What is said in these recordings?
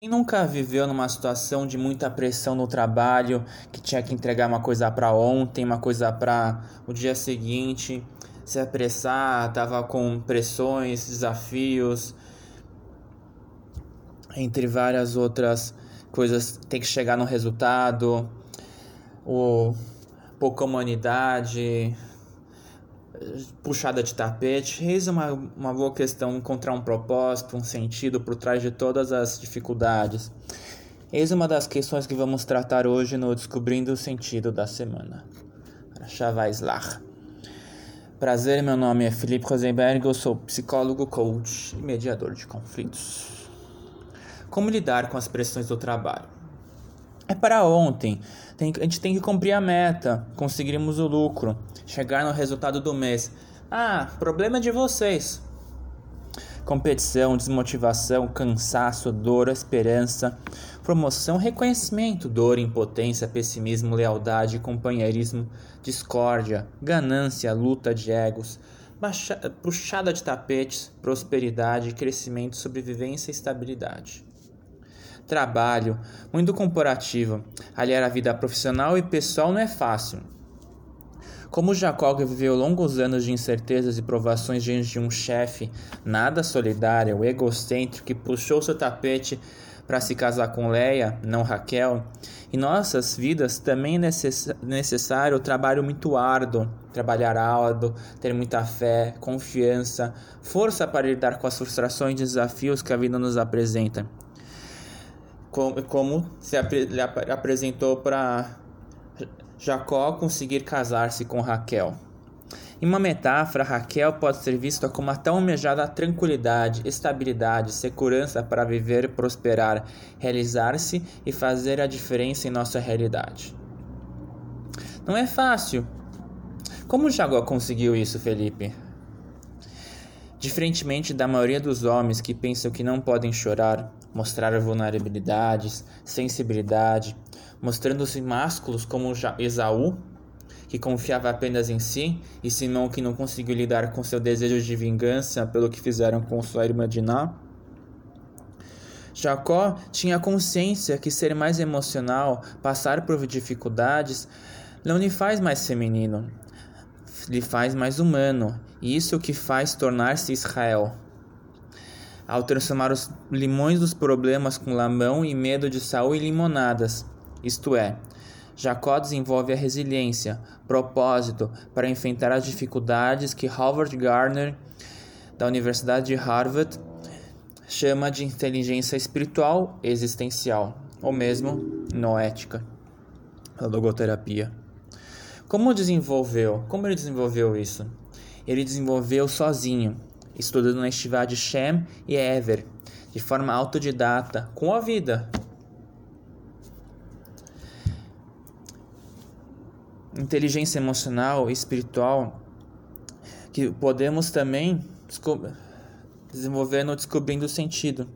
Quem nunca viveu numa situação de muita pressão no trabalho, que tinha que entregar uma coisa para ontem, uma coisa para o dia seguinte, se apressar, tava com pressões, desafios, entre várias outras coisas, tem que chegar no resultado, o pouca humanidade, puxada de tapete. Eis uma, uma boa questão encontrar um propósito, um sentido por trás de todas as dificuldades. Eis uma das questões que vamos tratar hoje no Descobrindo o Sentido da Semana. Chavaislach. Prazer, meu nome é Felipe Rosenberg, eu sou psicólogo, coach e mediador de conflitos. Como lidar com as pressões do trabalho? É para ontem. Tem, a gente tem que cumprir a meta, conseguirmos o lucro, chegar no resultado do mês. Ah, problema de vocês. Competição, desmotivação, cansaço, dor, esperança, promoção, reconhecimento, dor, impotência, pessimismo, lealdade, companheirismo, discórdia, ganância, luta de egos, puxada de tapetes, prosperidade, crescimento, sobrevivência e estabilidade trabalho, muito corporativo. Aliar a vida profissional e pessoal não é fácil. Como Jacó viveu longos anos de incertezas e provações diante de um chefe nada solidário, egocêntrico, que puxou seu tapete para se casar com Leia, não Raquel, em nossas vidas também é necess necessário o trabalho muito árduo, trabalhar árduo, ter muita fé, confiança, força para lidar com as frustrações e desafios que a vida nos apresenta como, como se ele apresentou para Jacó conseguir casar-se com Raquel. Em uma metáfora, Raquel pode ser vista como a tão almejada tranquilidade, estabilidade, segurança para viver, prosperar, realizar-se e fazer a diferença em nossa realidade. Não é fácil. Como Jacó conseguiu isso, Felipe? Diferentemente da maioria dos homens que pensam que não podem chorar, mostrar vulnerabilidades, sensibilidade, mostrando-se másculos como Esaú, que confiava apenas em si, e Simão que não conseguiu lidar com seu desejo de vingança pelo que fizeram com sua irmã Diná. Jacó tinha consciência que ser mais emocional, passar por dificuldades, não lhe faz mais feminino, lhe faz mais humano, e isso que faz tornar-se Israel ao transformar os limões dos problemas com lamão e medo de Saul em limonadas. Isto é, Jacó desenvolve a resiliência, propósito para enfrentar as dificuldades que Howard Gardner, da Universidade de Harvard, chama de inteligência espiritual existencial, ou mesmo noética, a logoterapia. Como desenvolveu? Como ele desenvolveu isso? Ele desenvolveu sozinho, estudando na estivada de Shem e Ever, de forma autodidata, com a vida. Inteligência emocional e espiritual que podemos também desenvolver no descobrindo o sentido.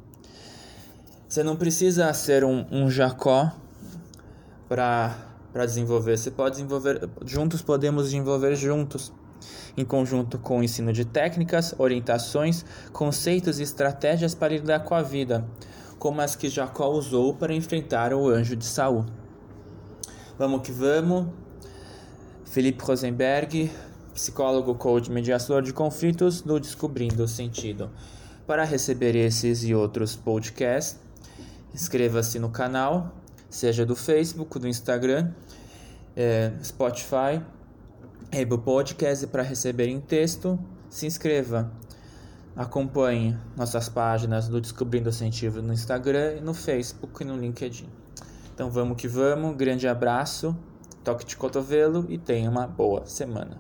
Você não precisa ser um, um Jacó para desenvolver. Você pode desenvolver juntos, podemos desenvolver juntos em conjunto com o ensino de técnicas, orientações, conceitos e estratégias para lidar com a vida, como as que Jacó usou para enfrentar o anjo de Saul. Vamos que vamos. Felipe Rosenberg, psicólogo, coach, mediador de conflitos do Descobrindo o Sentido. Para receber esses e outros podcasts, inscreva-se no canal, seja do Facebook, do Instagram, é, Spotify Apple Podcast para receber em texto. Se inscreva. Acompanhe nossas páginas do Descobrindo o Sentido no Instagram, no Facebook e no LinkedIn. Então vamos que vamos. Grande abraço, toque de cotovelo e tenha uma boa semana.